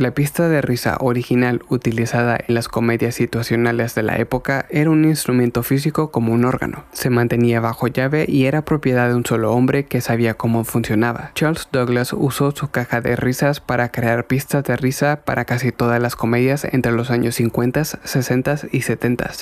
La pista de risa original utilizada en las comedias situacionales de la época era un instrumento físico como un órgano. Se mantenía bajo llave y era propiedad de un solo hombre que sabía cómo funcionaba. Charles Douglas usó su caja de risas para crear pistas de risa para casi todas las comedias entre los años 50, 60 y 70.